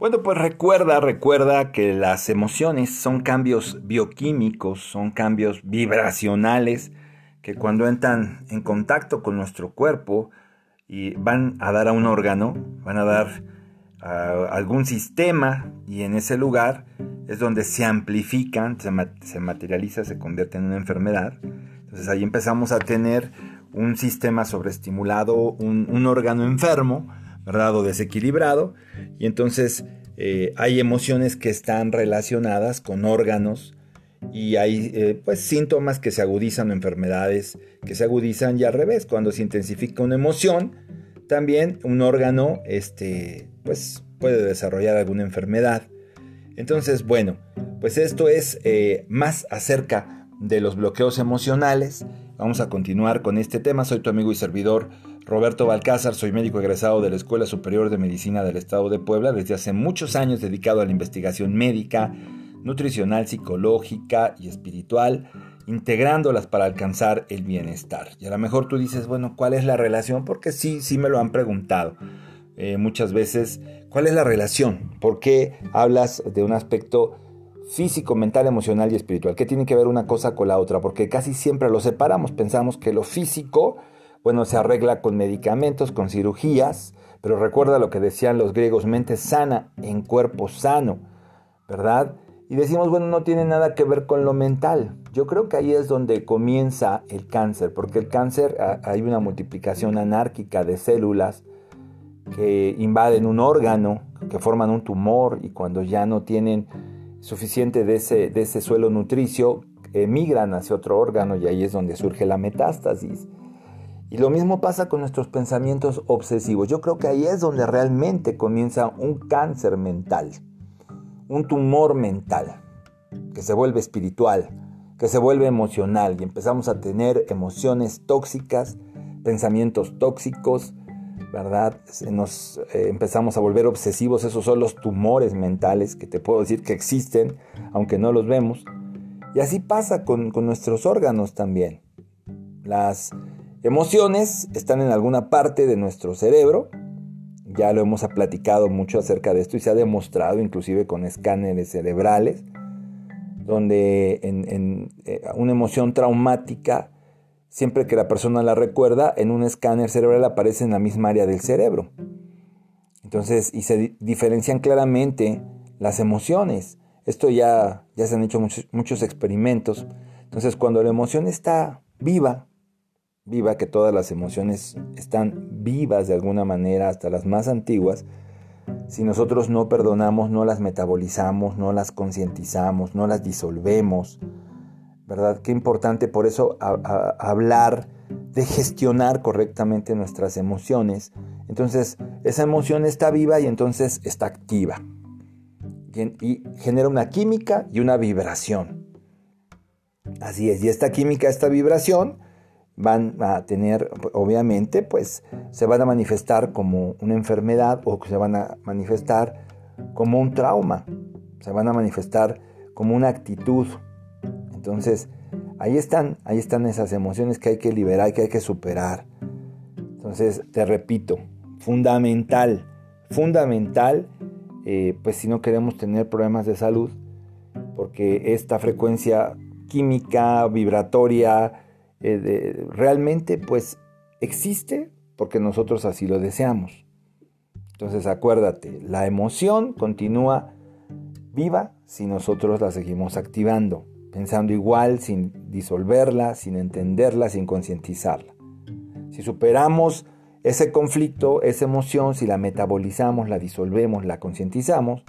Bueno, pues recuerda, recuerda que las emociones son cambios bioquímicos, son cambios vibracionales que cuando entran en contacto con nuestro cuerpo y van a dar a un órgano, van a dar a algún sistema y en ese lugar es donde se amplifican, se, materializa, se convierte en una enfermedad. Entonces ahí empezamos a tener un sistema sobreestimulado, un, un órgano enfermo, ¿verdad? O desequilibrado. Y entonces eh, hay emociones que están relacionadas con órganos y hay eh, pues síntomas que se agudizan o enfermedades que se agudizan y al revés. Cuando se intensifica una emoción, también un órgano este, pues, puede desarrollar alguna enfermedad. Entonces, bueno, pues esto es eh, más acerca de los bloqueos emocionales. Vamos a continuar con este tema. Soy tu amigo y servidor Roberto Balcázar, soy médico egresado de la Escuela Superior de Medicina del Estado de Puebla, desde hace muchos años dedicado a la investigación médica, nutricional, psicológica y espiritual, integrándolas para alcanzar el bienestar. Y a lo mejor tú dices, bueno, ¿cuál es la relación? Porque sí, sí me lo han preguntado. Eh, muchas veces, ¿cuál es la relación? ¿Por qué hablas de un aspecto físico, mental, emocional y espiritual? ¿Qué tiene que ver una cosa con la otra? Porque casi siempre lo separamos. Pensamos que lo físico bueno, se arregla con medicamentos, con cirugías, pero recuerda lo que decían los griegos, mente sana en cuerpo sano, ¿verdad? Y decimos, bueno, no tiene nada que ver con lo mental. Yo creo que ahí es donde comienza el cáncer, porque el cáncer hay una multiplicación anárquica de células que invaden un órgano, que forman un tumor y cuando ya no tienen suficiente de ese, de ese suelo nutricio, emigran hacia otro órgano y ahí es donde surge la metástasis. Y lo mismo pasa con nuestros pensamientos obsesivos. Yo creo que ahí es donde realmente comienza un cáncer mental, un tumor mental, que se vuelve espiritual, que se vuelve emocional y empezamos a tener emociones tóxicas, pensamientos tóxicos, ¿verdad? Nos eh, empezamos a volver obsesivos, esos son los tumores mentales que te puedo decir que existen, aunque no los vemos. Y así pasa con, con nuestros órganos también. Las Emociones están en alguna parte de nuestro cerebro. Ya lo hemos platicado mucho acerca de esto y se ha demostrado inclusive con escáneres cerebrales, donde en, eh, una emoción traumática, siempre que la persona la recuerda, en un escáner cerebral aparece en la misma área del cerebro. Entonces, y se diferencian claramente las emociones. Esto ya, ya se han hecho muchos, muchos experimentos. Entonces, cuando la emoción está viva, viva, que todas las emociones están vivas de alguna manera, hasta las más antiguas, si nosotros no perdonamos, no las metabolizamos, no las concientizamos, no las disolvemos, ¿verdad? Qué importante por eso hablar de gestionar correctamente nuestras emociones. Entonces, esa emoción está viva y entonces está activa. y genera una química y una vibración. Así es, y esta química, esta vibración, van a tener, obviamente, pues se van a manifestar como una enfermedad o se van a manifestar como un trauma, se van a manifestar como una actitud. Entonces, ahí están, ahí están esas emociones que hay que liberar, que hay que superar. Entonces, te repito, fundamental, fundamental, eh, pues si no queremos tener problemas de salud, porque esta frecuencia química, vibratoria, eh, realmente pues existe porque nosotros así lo deseamos. Entonces acuérdate, la emoción continúa viva si nosotros la seguimos activando, pensando igual sin disolverla, sin entenderla, sin concientizarla. Si superamos ese conflicto, esa emoción, si la metabolizamos, la disolvemos, la concientizamos,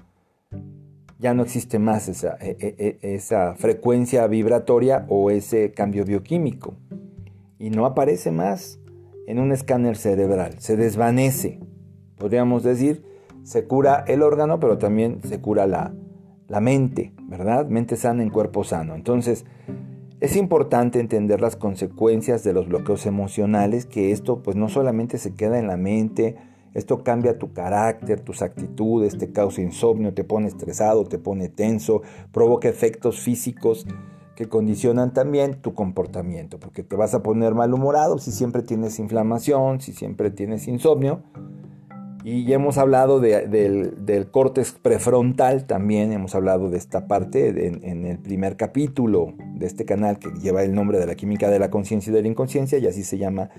ya no existe más esa, e, e, e, esa, frecuencia vibratoria o ese cambio bioquímico. Y no aparece más en un escáner cerebral, se desvanece. Podríamos decir, se cura el órgano, pero también se cura la, la mente, ¿verdad? Mente sana en cuerpo sano. Entonces, es importante entender las consecuencias de los bloqueos emocionales, que esto pues no solamente se queda en la mente, esto cambia tu carácter, tus actitudes, te causa insomnio, te pone estresado, te pone tenso, provoca efectos físicos que condicionan también tu comportamiento, porque te vas a poner malhumorado si siempre tienes inflamación, si siempre tienes insomnio, Y ya hemos hablado del, del, córtex prefrontal, también hemos hablado de esta parte en, el primer capítulo de este canal que lleva el nombre de la química de la conciencia y de la inconsciencia, y así se llama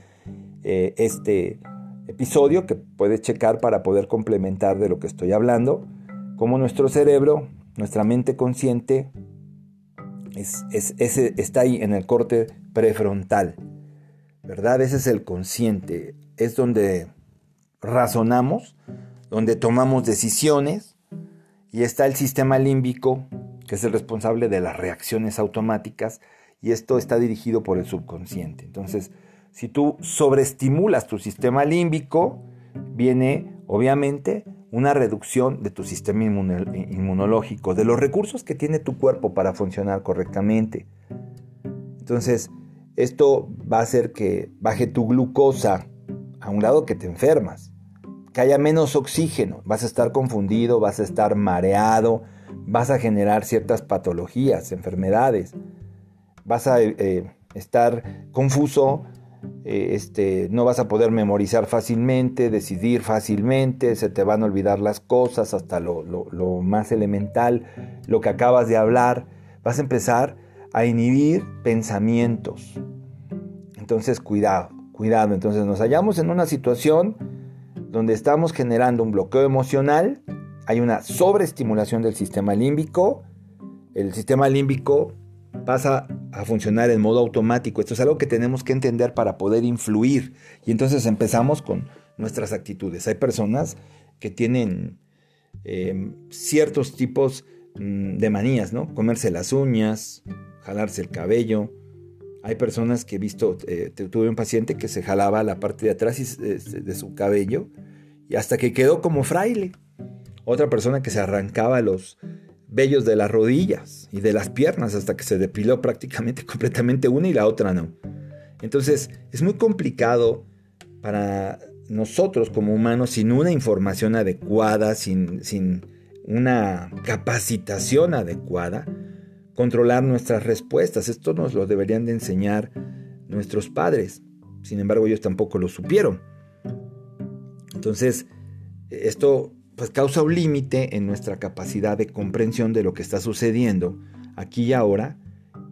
eh, este episodio que puedes checar para poder complementar de lo que estoy hablando, como nuestro cerebro, nuestra mente consciente, es, está ahí en el corte prefrontal, ¿verdad? Ese es el consciente, es donde razonamos, donde tomamos decisiones y está el sistema límbico, que es el responsable de las reacciones automáticas y esto está dirigido por el subconsciente. Entonces, si tú sobreestimulas tu sistema límbico, viene obviamente una reducción de tu sistema inmunológico, de los recursos que tiene tu cuerpo para funcionar correctamente. Entonces, esto va a hacer que baje tu glucosa a un lado que te enfermas que haya menos oxígeno, vas a estar confundido, vas a estar mareado, vas a generar ciertas patologías, enfermedades, vas a eh, estar confuso, eh, este, no vas a poder memorizar fácilmente, decidir fácilmente, se te van a olvidar las cosas, hasta lo, lo más elemental, lo que acabas de hablar, vas a empezar a inhibir pensamientos. Entonces, cuidado, cuidado. Entonces nos hallamos en una situación donde estamos generando un bloqueo emocional, hay una sobreestimulación del sistema límbico, el sistema límbico pasa a funcionar en modo automático. Esto es algo que tenemos que entender para poder influir. Y entonces empezamos con nuestras actitudes. Hay personas que tienen em, ciertos tipos mm, de manías, ¿no? Comerse las uñas, jalarse el cabello, hay personas que he visto, eh, tuve un paciente que se jalaba la parte de atrás de, su cabello y hasta que quedó como fraile. Otra persona que se arrancaba los vellos de las rodillas y de las piernas hasta que se depiló prácticamente completamente una y la otra no. Entonces es muy complicado para nosotros como humanos sin una información adecuada, sin, sin una capacitación adecuada, controlar nuestras respuestas. Esto nos lo deberían de enseñar nuestros padres. Sin embargo, ellos tampoco lo supieron. Entonces, esto pues causa un límite en nuestra capacidad de comprensión de lo que está sucediendo aquí y ahora.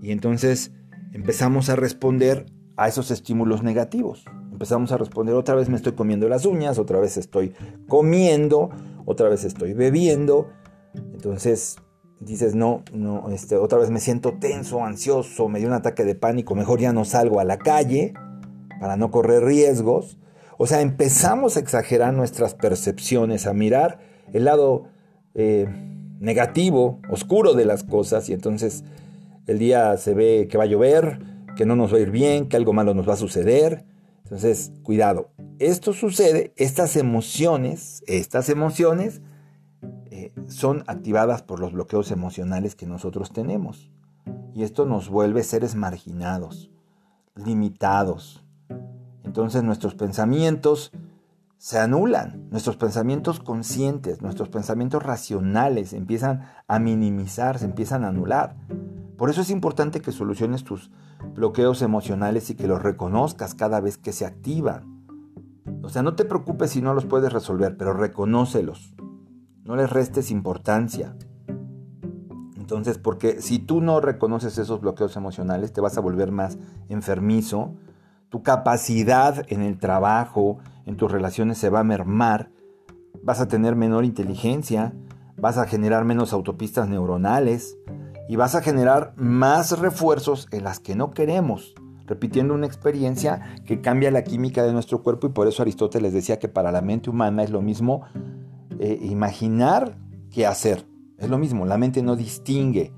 Y entonces empezamos a responder a esos estímulos negativos. Empezamos a responder, otra vez me estoy comiendo las uñas, otra vez estoy comiendo, otra vez estoy bebiendo. Entonces dices, no, no, este, otra vez me siento tenso, ansioso, me dio un ataque de pánico, mejor ya no salgo a la calle para no correr riesgos. O sea, empezamos a exagerar nuestras percepciones, a mirar el lado eh, negativo, oscuro de las cosas y entonces el día se ve que va a llover, que no nos va a ir bien, que algo malo nos va a suceder. Entonces, cuidado. Esto sucede, estas emociones, estas emociones son activadas por los bloqueos emocionales que nosotros tenemos. Y esto nos vuelve seres marginados, limitados. Entonces nuestros pensamientos se anulan, nuestros pensamientos conscientes, nuestros pensamientos racionales empiezan a minimizar, se empiezan a anular. Por eso es importante que soluciones tus bloqueos emocionales y que los reconozcas cada vez que se activan. O sea, no te preocupes si no los puedes resolver, pero reconócelos. No les restes importancia. Entonces, porque si tú no reconoces esos bloqueos emocionales, te vas a volver más enfermizo, tu capacidad en el trabajo, en tus relaciones se va a mermar, vas a tener menor inteligencia, vas a generar menos autopistas neuronales y vas a generar más refuerzos en las que no queremos, repitiendo una experiencia que cambia la química de nuestro cuerpo y por eso Aristóteles decía que para la mente humana es lo mismo eh, imaginar que hacer. Es lo mismo, la mente no distingue,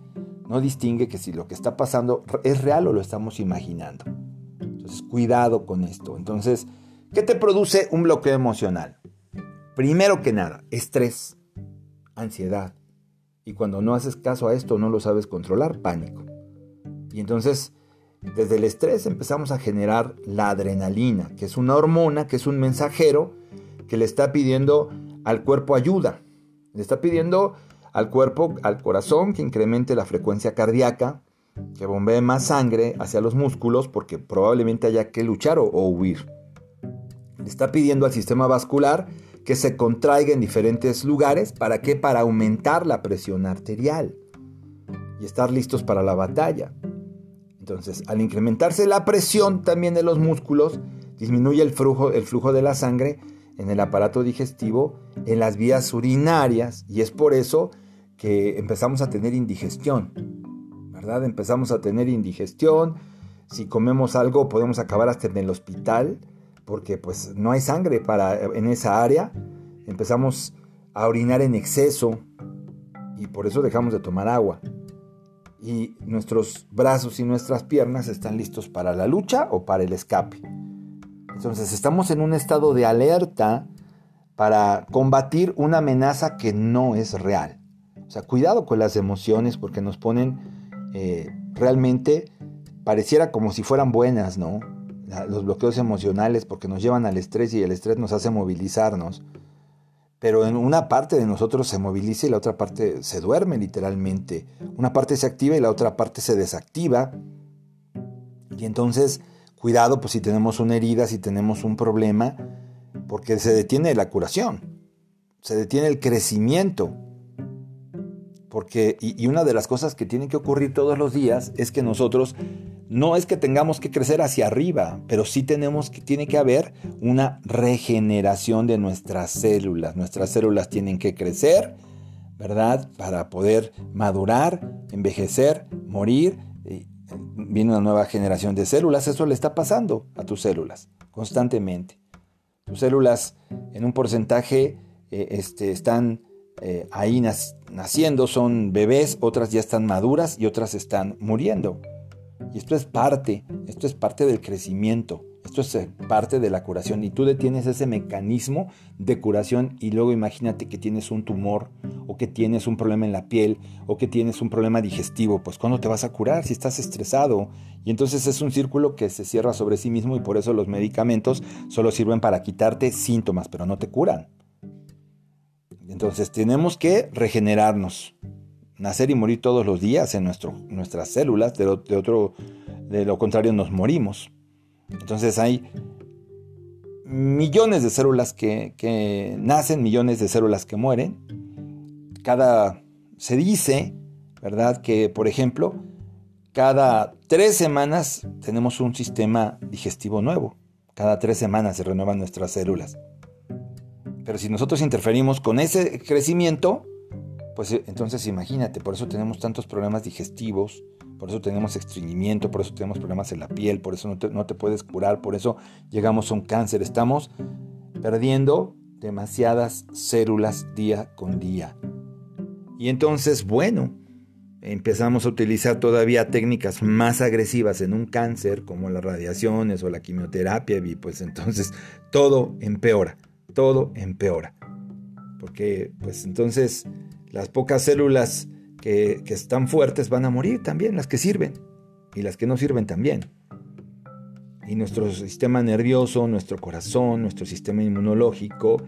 no distingue que si lo que está pasando es real o lo estamos imaginando. Cuidado con esto. Entonces, ¿qué te produce un bloqueo emocional? Primero que nada, estrés, ansiedad. Y cuando no haces caso a esto, no lo sabes controlar, pánico. Y entonces, desde el estrés empezamos a generar la adrenalina, que es una hormona, que es un mensajero que le está pidiendo al cuerpo ayuda. Le está pidiendo al cuerpo, al corazón, que incremente la frecuencia cardíaca, que bombee más sangre hacia los músculos porque probablemente haya que luchar o, huir. Le está pidiendo al sistema vascular que se contraiga en diferentes lugares. ¿Para qué? Para aumentar la presión arterial y estar listos para la batalla. Entonces, al incrementarse la presión también de los músculos, disminuye el flujo, el flujo de la sangre en el aparato digestivo, en las vías urinarias, y es por eso que empezamos a tener indigestión, Empezamos a tener indigestión, si comemos algo podemos acabar hasta en el hospital, porque pues no hay sangre para, en esa área, empezamos a orinar en exceso, y por eso dejamos de tomar agua y nuestros brazos y nuestras piernas están listos para la lucha o para el escape. Entonces estamos en un estado de alerta para combatir una amenaza que no es real. O sea, cuidado con las emociones porque nos ponen eh, realmente, pareciera como si fueran buenas, ¿no? Los bloqueos emocionales porque nos llevan al estrés y el estrés nos hace movilizarnos pero en una parte de nosotros se moviliza y la otra parte se duerme literalmente. Una parte se activa y la otra parte se desactiva. Y entonces, cuidado, pues si tenemos una herida, si tenemos un problema, porque se detiene la curación, se detiene el crecimiento. Porque, y, una de las cosas que tienen que ocurrir todos los días es que nosotros no es que tengamos que crecer hacia arriba, pero sí tenemos que, tiene que haber una regeneración de nuestras células. Nuestras células tienen que crecer, ¿verdad? Para poder madurar, envejecer, morir. viene una nueva generación de células. Eso le está pasando a tus células constantemente. Tus células en un porcentaje eh, este, están eh, ahí naciendo, son bebés, otras ya están maduras y otras están muriendo. Y esto es parte, esto es parte del crecimiento, esto es eh, parte de la curación. Y tú detienes ese mecanismo de curación y luego imagínate que tienes un tumor o que tienes un problema en la piel o que tienes un problema digestivo. Pues ¿cuándo te vas a curar si estás estresado? Y entonces es un círculo que se cierra sobre sí mismo y por eso los medicamentos solo sirven para quitarte síntomas, pero no te curan. Entonces tenemos que regenerarnos nacer y morir todos los días en nuestro, nuestras células, de lo, otro, de lo contrario nos morimos. Entonces hay millones de células que, que, nacen, millones de células que mueren. Cada, se dice, ¿verdad? Que, por ejemplo, cada tres semanas tenemos un sistema digestivo nuevo. Cada tres semanas se renuevan nuestras células. Pero si nosotros interferimos con ese crecimiento, pues eh, entonces imagínate, por eso tenemos tantos problemas digestivos, por eso tenemos estreñimiento, por eso tenemos problemas en la piel, por eso no te, no te puedes curar, por eso llegamos a un cáncer. Estamos perdiendo demasiadas células día con día. Y entonces, bueno, empezamos a utilizar todavía técnicas más agresivas en un cáncer, como las radiaciones o la quimioterapia, y pues entonces todo empeora, todo empeora. Porque pues entonces las pocas células que, están fuertes van a morir también, las que sirven, y las que no sirven también. Y nuestro sistema nervioso, nuestro corazón, nuestro sistema inmunológico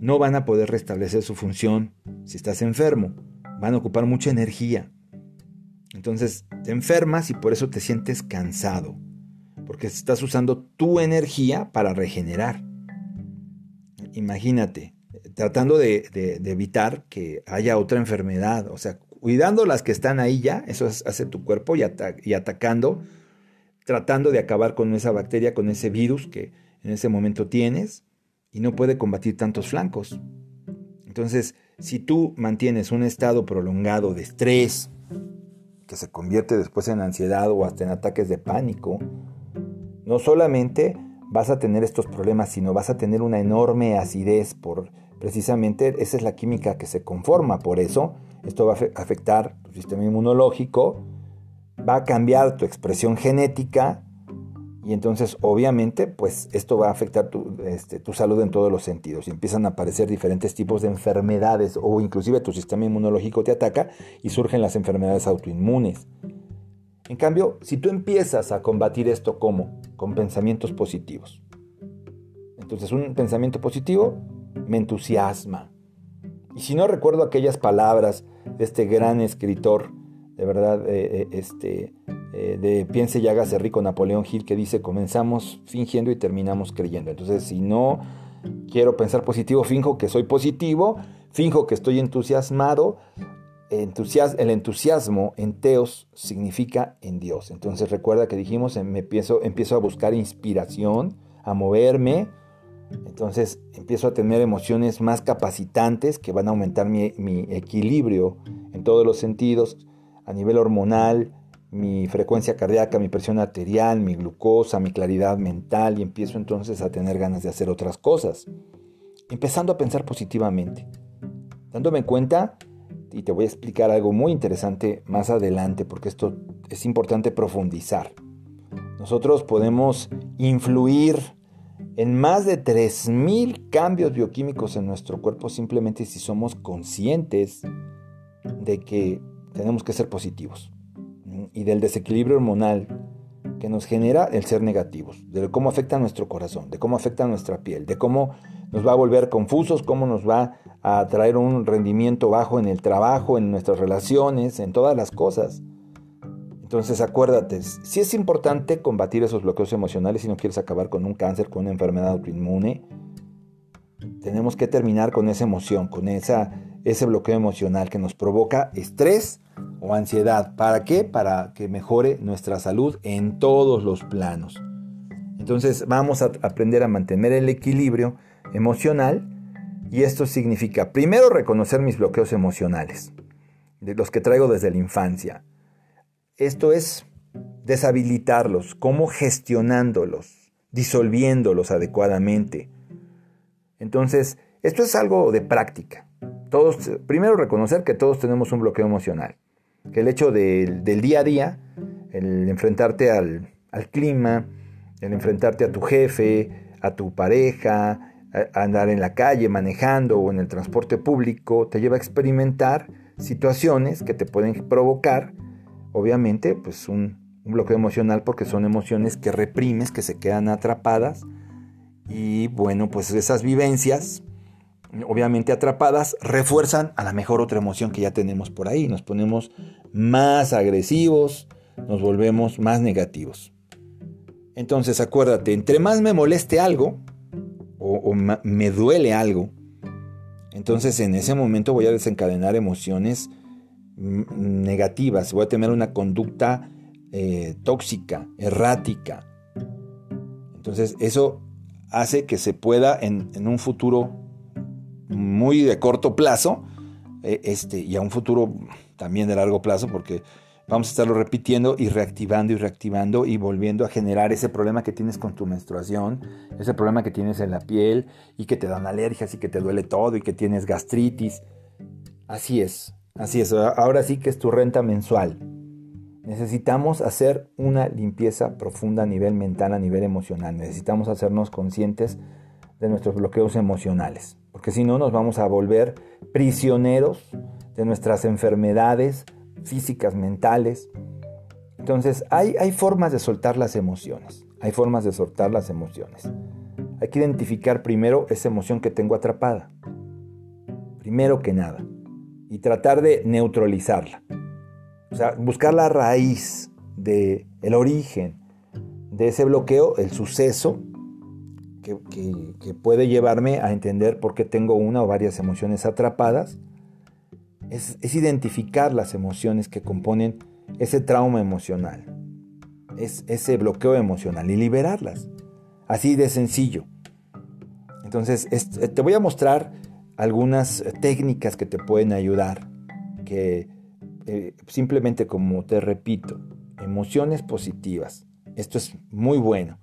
no van a poder restablecer su función si estás enfermo. Van a ocupar mucha energía. Entonces te enfermas y por eso te sientes cansado. Porque estás usando tu energía para regenerar. Imagínate, tratando de, evitar que haya otra enfermedad, o sea, cuidando las que están ahí ya, eso hace tu cuerpo y, y atacando, tratando de acabar con esa bacteria, con ese virus que en ese momento tienes y no puede combatir tantos flancos. Entonces, si tú mantienes un estado prolongado de estrés, que se convierte después en ansiedad o hasta en ataques de pánico, no solamente vas a tener estos problemas, sino vas a tener una enorme acidez por Precisamente esa es la química que se conforma, por eso esto va a afectar tu sistema inmunológico, va a cambiar tu expresión genética y entonces obviamente pues esto va a afectar tu, este, salud en todos los sentidos. Y empiezan a aparecer diferentes tipos de enfermedades o inclusive tu sistema inmunológico te ataca y surgen las enfermedades autoinmunes. En cambio, si tú empiezas a combatir esto como con pensamientos positivos, entonces un pensamiento positivo me entusiasma. Y si no recuerdo aquellas palabras de este gran escritor, de verdad, eh, eh, este, eh, de Piense y hágase rico Napoleón Hill, que dice, comenzamos fingiendo y terminamos creyendo. Entonces, si no quiero pensar positivo, finjo que soy positivo, finjo que estoy entusiasmado. El entusiasmo en Teos significa en Dios. Entonces recuerda que dijimos, me empiezo, empiezo a buscar inspiración, a moverme. Entonces empiezo a tener emociones más capacitantes que van a aumentar mi equilibrio en todos los sentidos, a nivel hormonal, mi frecuencia cardíaca, mi presión arterial, mi glucosa, mi claridad mental y empiezo entonces a tener ganas de hacer otras cosas. Empezando a pensar positivamente. Dándome cuenta, y te voy a explicar algo muy interesante más adelante porque esto es importante profundizar. Nosotros podemos influir en más de 3.000 cambios bioquímicos en nuestro cuerpo simplemente si somos conscientes de que tenemos que ser positivos y del desequilibrio hormonal que nos genera el ser negativos, de cómo afecta a nuestro corazón, de cómo afecta a nuestra piel, de cómo nos va a volver confusos, cómo nos va a traer un rendimiento bajo en el trabajo, en nuestras relaciones, en todas las cosas. Entonces acuérdate, si es importante combatir esos bloqueos emocionales si no quieres acabar con un cáncer, con una enfermedad autoinmune. Tenemos que terminar con esa emoción, con esa, ese bloqueo emocional que nos provoca estrés o ansiedad. ¿Para qué? Para que mejore nuestra salud en todos los planos. Entonces vamos a aprender a mantener el equilibrio emocional y esto significa primero reconocer mis bloqueos emocionales, de los que traigo desde la infancia. Esto es deshabilitarlos, cómo gestionándolos, disolviéndolos adecuadamente. Entonces, esto es algo de práctica. Todos, primero reconocer que todos tenemos un bloqueo emocional que el hecho del día a día, el enfrentarte al, clima, el enfrentarte a tu jefe, a tu pareja, andar en la calle manejando o en el transporte público, te lleva a experimentar situaciones que te pueden provocar, obviamente, pues un, un bloqueo emocional porque son emociones que reprimes, que se quedan atrapadas. Y bueno, pues esas vivencias obviamente atrapadas, refuerzan a la mejor otra emoción que ya tenemos por ahí. Nos ponemos más agresivos, nos volvemos más negativos. Entonces acuérdate, entre más me moleste algo o, me duele algo, entonces en ese momento voy a desencadenar emociones negativas, voy a tener una conducta eh, tóxica, errática. Entonces eso hace que se pueda en, en un futuro muy de corto plazo eh, este, y a un futuro también de largo plazo, porque vamos a estarlo repitiendo y reactivando y reactivando y volviendo a generar ese problema que tienes con tu menstruación, ese problema que tienes en la piel y que te dan alergias y que te duele todo y que tienes gastritis. Así es, así es. Ahora sí que es tu renta mensual. Necesitamos hacer una limpieza profunda a nivel mental, a nivel emocional. Necesitamos hacernos conscientes de nuestros bloqueos emocionales porque si no nos vamos a volver prisioneros de nuestras enfermedades físicas, mentales. Entonces hay, hay formas de soltar las emociones, hay formas de soltar las emociones. Hay que identificar primero esa emoción que tengo atrapada, primero que nada, y tratar de neutralizarla. O sea, buscar la raíz de el origen de ese bloqueo, el suceso, que, puede llevarme a entender por qué tengo una o varias emociones atrapadas, es, identificar las emociones que componen ese trauma emocional, es, ese bloqueo emocional y liberarlas. Así de sencillo. Entonces, te voy a mostrar algunas técnicas que te pueden ayudar, que eh, simplemente como te repito, emociones positivas. Esto es muy bueno.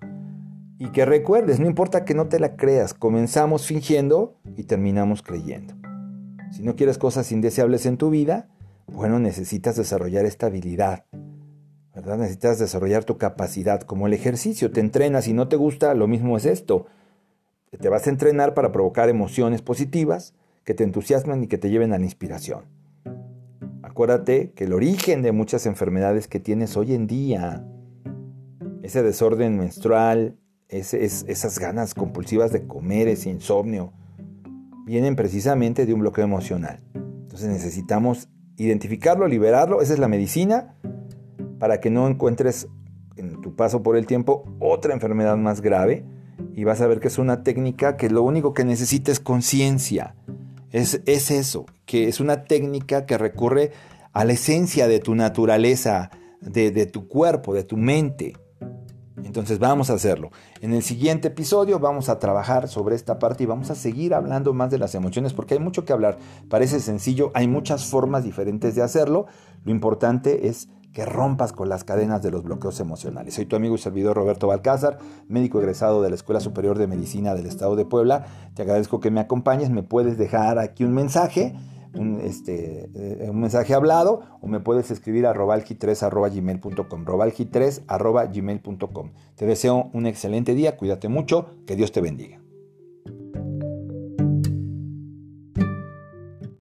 Y que recuerdes, no importa que no te la creas, comenzamos fingiendo y terminamos creyendo. Si no quieres cosas indeseables en tu vida, bueno, necesitas desarrollar esta habilidad. ¿Verdad? Necesitas desarrollar tu capacidad. Como el ejercicio, te entrenas y no te gusta, lo mismo es esto. Te vas a entrenar para provocar emociones positivas que te entusiasman y que te lleven a la inspiración. Acuérdate que el origen de muchas enfermedades que tienes hoy en día, ese desorden menstrual, esas ganas compulsivas de comer, ese insomnio, vienen precisamente de un bloqueo emocional. Entonces necesitamos identificarlo, liberarlo, esa es la medicina, para que no encuentres en tu paso por el tiempo otra enfermedad más grave y vas a ver que es una técnica que lo único que necesita es conciencia. Es, es eso, que es una técnica que recurre a la esencia de tu naturaleza, de, de tu cuerpo, de tu mente. Entonces vamos a hacerlo. En el siguiente episodio vamos a trabajar sobre esta parte y vamos a seguir hablando más de las emociones porque hay mucho que hablar. Parece sencillo, hay muchas formas diferentes de hacerlo. Lo importante es que rompas con las cadenas de los bloqueos emocionales. Soy tu amigo y servidor Roberto Balcázar, médico egresado de la Escuela Superior de Medicina del Estado de Puebla. Te agradezco que me acompañes, me puedes dejar aquí un mensaje. Un, este, eh, un mensaje hablado o me puedes escribir a robalgi3.gmail.com robalgi3.gmail.com Te deseo un excelente día, cuídate mucho, que Dios te bendiga.